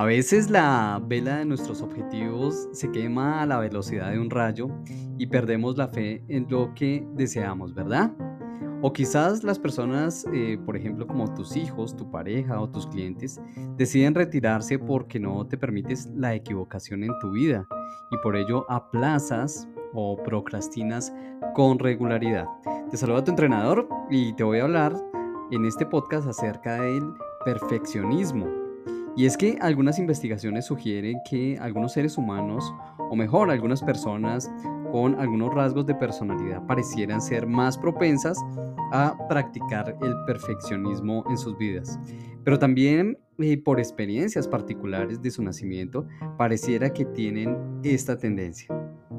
A veces la vela de nuestros objetivos se quema a la velocidad de un rayo y perdemos la fe en lo que deseamos, ¿verdad? O quizás las personas, eh, por ejemplo, como tus hijos, tu pareja o tus clientes, deciden retirarse porque no te permites la equivocación en tu vida y por ello aplazas o procrastinas con regularidad. Te saluda tu entrenador y te voy a hablar en este podcast acerca del perfeccionismo. Y es que algunas investigaciones sugieren que algunos seres humanos, o mejor, algunas personas con algunos rasgos de personalidad parecieran ser más propensas a practicar el perfeccionismo en sus vidas. Pero también eh, por experiencias particulares de su nacimiento, pareciera que tienen esta tendencia.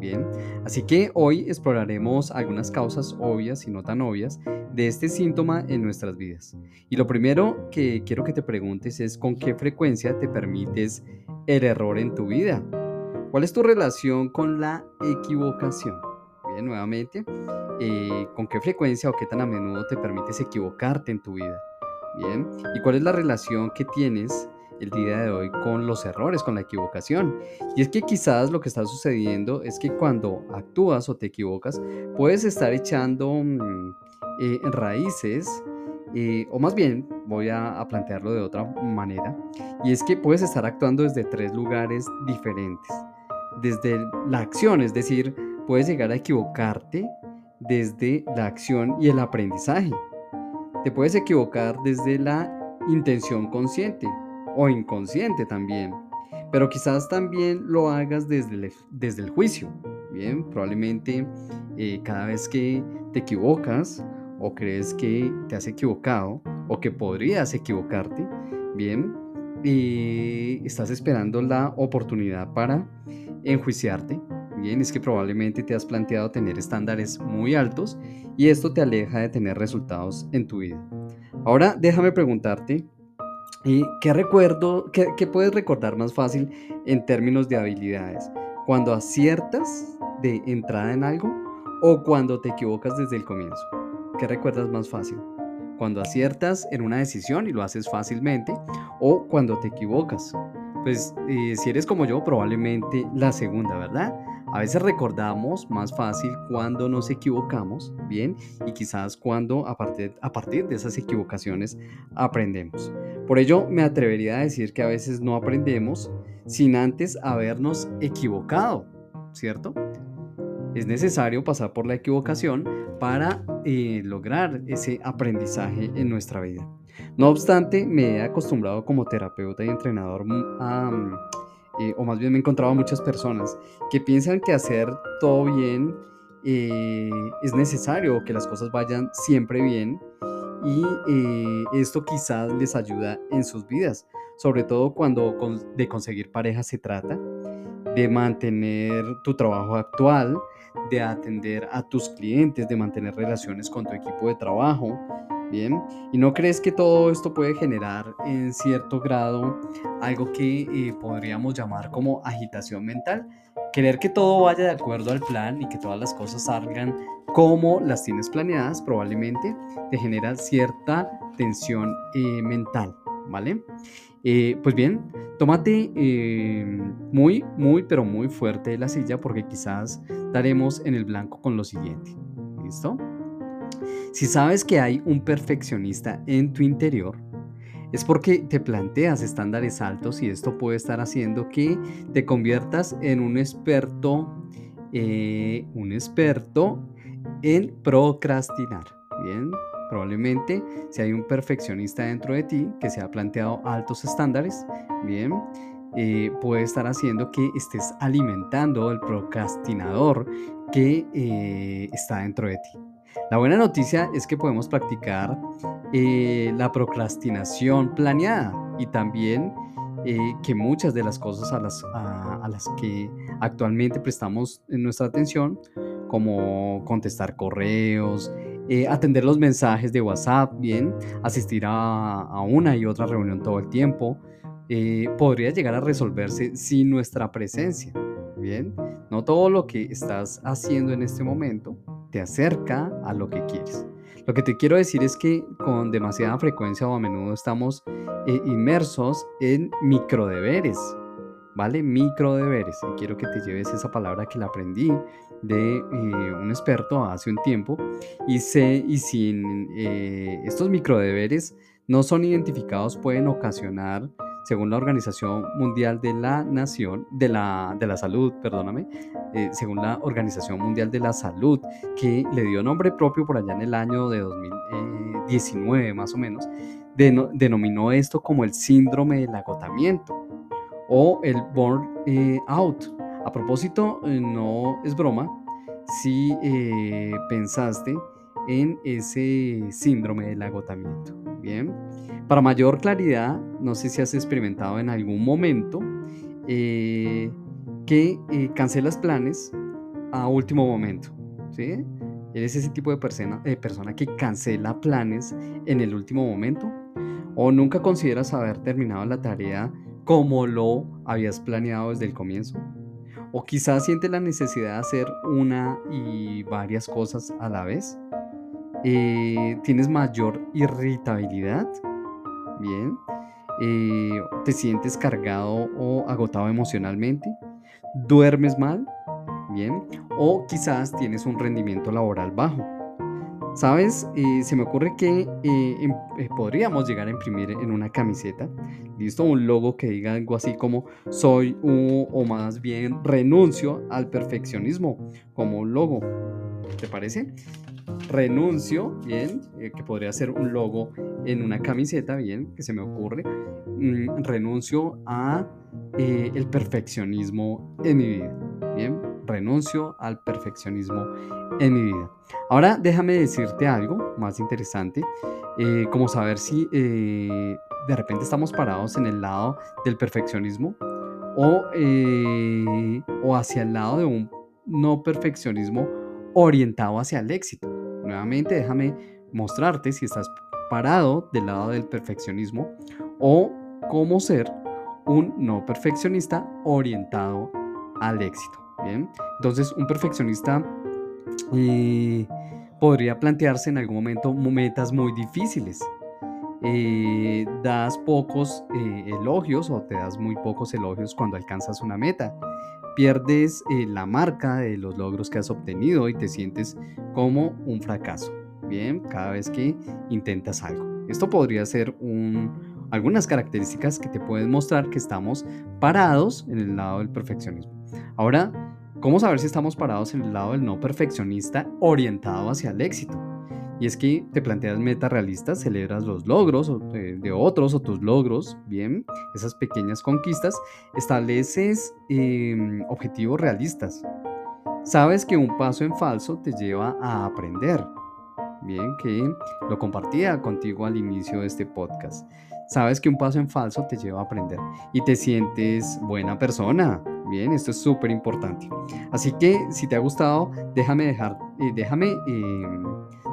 Bien, así que hoy exploraremos algunas causas obvias y no tan obvias de este síntoma en nuestras vidas. Y lo primero que quiero que te preguntes es con qué frecuencia te permites el error en tu vida. ¿Cuál es tu relación con la equivocación? Bien, nuevamente, eh, ¿con qué frecuencia o qué tan a menudo te permites equivocarte en tu vida? Bien, ¿y cuál es la relación que tienes el día de hoy con los errores, con la equivocación. Y es que quizás lo que está sucediendo es que cuando actúas o te equivocas, puedes estar echando mm, eh, raíces, eh, o más bien voy a, plantearlo de otra manera, y es que puedes estar actuando desde tres lugares diferentes. Desde la acción, es decir, puedes llegar a equivocarte desde la acción y el aprendizaje. Te puedes equivocar desde la intención consciente, o inconsciente también. Pero quizás también lo hagas desde el, desde el juicio. Bien, probablemente eh, cada vez que te equivocas o crees que te has equivocado o que podrías equivocarte, bien, y estás esperando la oportunidad para enjuiciarte. Bien, es que probablemente te has planteado tener estándares muy altos y esto te aleja de tener resultados en tu vida. Ahora déjame preguntarte ¿Y qué recuerdo, qué, puedes recordar más fácil en términos de habilidades? ¿Cuando aciertas de entrada en algo o cuando te equivocas desde el comienzo? ¿Qué recuerdas más fácil? Cuando aciertas en una decisión y lo haces fácilmente o cuando te equivocas. Pues eh, si eres como yo, probablemente la segunda, ¿verdad? A veces recordamos más fácil cuando nos equivocamos, ¿bien? Y quizás cuando a partir, a partir de esas equivocaciones aprendemos. Por ello, me atrevería a decir que a veces no aprendemos sin antes habernos equivocado, ¿cierto? Es necesario pasar por la equivocación para eh, lograr ese aprendizaje en nuestra vida. No obstante, me he acostumbrado como terapeuta y entrenador a eh, o más bien me he encontrado muchas personas que piensan que hacer todo bien eh, es necesario, que las cosas vayan siempre bien y eh, esto quizás les ayuda en sus vidas, sobre todo cuando de conseguir pareja se trata, de mantener tu trabajo actual, de atender a tus clientes, de mantener relaciones con tu equipo de trabajo, Bien, ¿y no crees que todo esto puede generar en cierto grado algo que eh, podríamos llamar como agitación mental? Querer que todo vaya de acuerdo al plan y que todas las cosas salgan como las tienes planeadas probablemente te genera cierta tensión eh, mental, ¿vale? Eh, pues bien, tómate muy, muy, pero muy fuerte la silla porque quizás daremos en el blanco con lo siguiente. ¿Listo? Si sabes que hay un perfeccionista en tu interior, es porque te planteas estándares altos y esto puede estar haciendo que te conviertas en un experto, eh, un experto en procrastinar. Bien, probablemente si hay un perfeccionista dentro de ti que se ha planteado altos estándares, bien, eh, puede estar haciendo que estés alimentando el procrastinador que eh, está dentro de ti. La buena noticia es que podemos practicar eh, la procrastinación planeada y también eh, que muchas de las cosas a las, a, las que actualmente prestamos nuestra atención, como contestar correos, eh, atender los mensajes de WhatsApp, bien, asistir a, una y otra reunión todo el tiempo, podría llegar a resolverse sin nuestra presencia. Bien, no todo lo que estás haciendo en este momento te acerca a lo que quieres. Lo que te quiero decir es que con demasiada frecuencia o a menudo estamos eh, inmersos en microdeberes, ¿vale? Microdeberes. Y quiero que te lleves esa palabra que la aprendí de eh, un experto hace un tiempo. Y, sé, y sin eh, estos microdeberes no son identificados, pueden ocasionar según la Organización Mundial de la Nación, de la, de la Salud, perdóname, eh, según la Organización Mundial de la Salud, que le dio nombre propio por allá en el año de 2019 más o menos, denominó esto como el síndrome del agotamiento o el burnout. Eh, A propósito, eh, no es broma si pensaste en ese síndrome del agotamiento. Bien. Para mayor claridad, no sé si has experimentado en algún momento eh, que eh, cancelas planes a último momento. ¿sí? ¿Eres ese tipo de persona, persona que cancela planes en el último momento? ¿O nunca consideras haber terminado la tarea como lo habías planeado desde el comienzo? ¿O quizás sientes la necesidad de hacer una y varias cosas a la vez? Eh, ¿Tienes mayor irritabilidad? Bien. Eh, ¿Te sientes cargado o agotado emocionalmente? ¿Duermes mal? Bien. O quizás tienes un rendimiento laboral bajo. ¿Sabes? Eh, se me ocurre que eh, em, podríamos llegar a imprimir en una camiseta, listo, un logo que diga algo así como soy o más bien renuncio al perfeccionismo, como un logo. ¿Te parece? Renuncio, bien, eh, que podría ser un logo en una camiseta, bien, que se me ocurre, mm, renuncio a eh, el perfeccionismo en mi vida, bien, renuncio al perfeccionismo en mi vida. Ahora déjame decirte algo más interesante, eh, como saber si de repente estamos parados en el lado del perfeccionismo o, o hacia el lado de un no perfeccionismo orientado hacia el éxito. Nuevamente déjame mostrarte si estás parado del lado del perfeccionismo o cómo ser un no perfeccionista orientado al éxito. Bien, entonces un perfeccionista eh, podría plantearse en algún momento metas muy difíciles. Eh, das pocos eh, elogios o te das muy pocos elogios cuando alcanzas una meta pierdes eh, la marca de los logros que has obtenido y te sientes como un fracaso. Bien, cada vez que intentas algo. Esto podría ser algunas características que te pueden mostrar que estamos parados en el lado del perfeccionismo. Ahora, ¿cómo saber si estamos parados en el lado del no perfeccionista orientado hacia el éxito? Y es que te planteas metas realistas, celebras los logros de, otros o tus logros, bien, esas pequeñas conquistas, estableces em, objetivos realistas. Sabes que un paso en falso te lleva a aprender. Bien, que lo compartía contigo al inicio de este podcast. Sabes que un paso en falso te lleva a aprender y te sientes buena persona. Bien, esto es súper importante. Así que si te ha gustado, déjame dejar, eh, déjame em,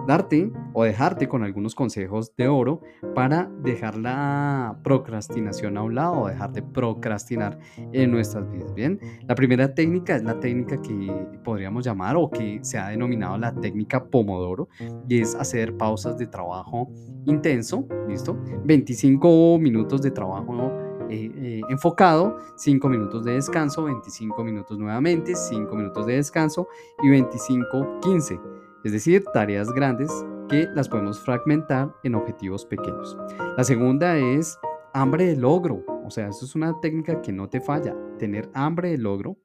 darte o dejarte con algunos consejos de oro para dejar la procrastinación a un lado o dejar de procrastinar en nuestras vidas. Bien, la primera técnica es la técnica que podríamos llamar o que se ha denominado la técnica Pomodoro y es hacer pausas de trabajo intenso, ¿listo? 25 minutos de trabajo eh, eh, enfocado, 5 minutos de descanso, 25 minutos nuevamente, 5 minutos de descanso y 25, 15 es decir, tareas grandes que las podemos fragmentar en objetivos pequeños. La segunda es hambre de logro, o sea, eso es una técnica que no te falla, tener hambre de logro.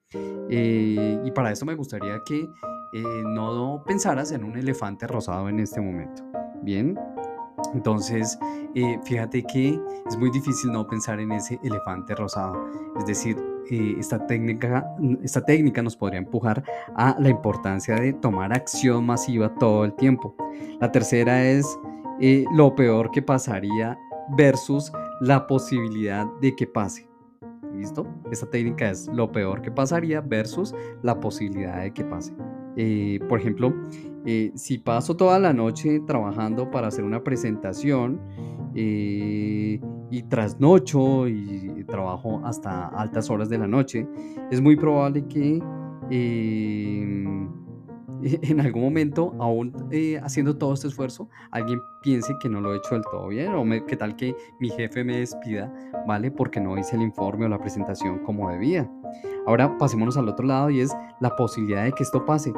Eh, y para eso me gustaría que no pensaras en un elefante rosado en este momento. Bien, entonces, eh, fíjate que es muy difícil no pensar en ese elefante rosado. Es decir, eh, esta, técnica, esta técnica nos podría empujar a la importancia de tomar acción masiva todo el tiempo. La tercera es eh, lo peor que pasaría versus la posibilidad de que pase. ¿Listo? Esta técnica es lo peor que pasaría versus la posibilidad de que pase. por ejemplo, eh, si paso toda la noche trabajando para hacer una presentación eh, y trasnocho y trabajo hasta altas horas de la noche, es muy probable que em, en algún momento, aún eh, haciendo todo este esfuerzo, alguien piense que no lo he hecho del todo bien o que tal que mi jefe me despida, ¿vale? Porque no hice el informe o la presentación como debía. Ahora pasémonos al otro lado y es la posibilidad de que esto pase.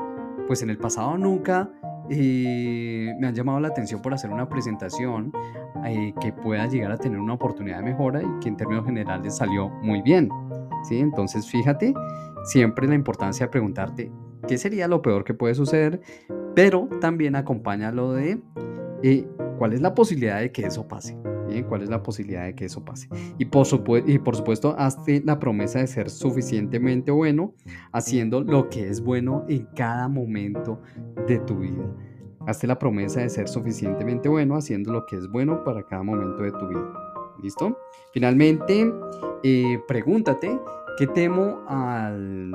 Pues en el pasado nunca eh, me han llamado la atención por hacer una presentación eh, que pueda llegar a tener una oportunidad de mejora y que en términos generales salió muy bien. ¿sí? Entonces fíjate siempre la importancia de preguntarte qué sería lo peor que puede suceder, pero también acompáñalo de eh, cuál es la posibilidad de que eso pase. ¿Cuál es la posibilidad de que eso pase? Y por, supuesto, hazte la promesa de ser suficientemente bueno haciendo lo que es bueno en cada momento de tu vida. Hazte la promesa de ser suficientemente bueno haciendo lo que es bueno para cada momento de tu vida. ¿Listo? Finalmente, eh, pregúntate, ¿qué temo al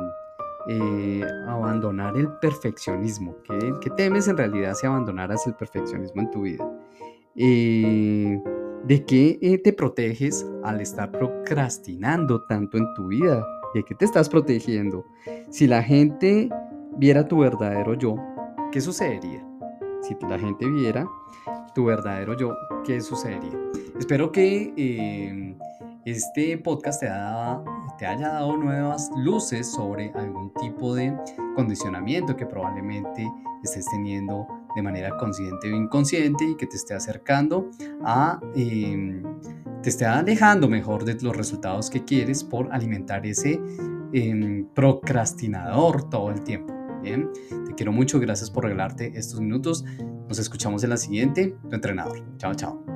eh, abandonar el perfeccionismo? ¿Qué, temes en realidad si abandonaras el perfeccionismo en tu vida? Eh, ¿De qué te proteges al estar procrastinando tanto en tu vida? ¿De qué te estás protegiendo? Si la gente viera tu verdadero yo, ¿qué sucedería? Si la gente viera tu verdadero yo, ¿qué sucedería? Espero que em, este podcast te, te haya dado nuevas luces sobre algún tipo de condicionamiento que probablemente estés teniendo de manera consciente o inconsciente y que te esté acercando a, em, te esté alejando mejor de los resultados que quieres por alimentar ese em, procrastinador todo el tiempo. Bien, te quiero mucho, gracias por regalarte estos minutos. Nos escuchamos en la siguiente, tu entrenador. Chao, chao.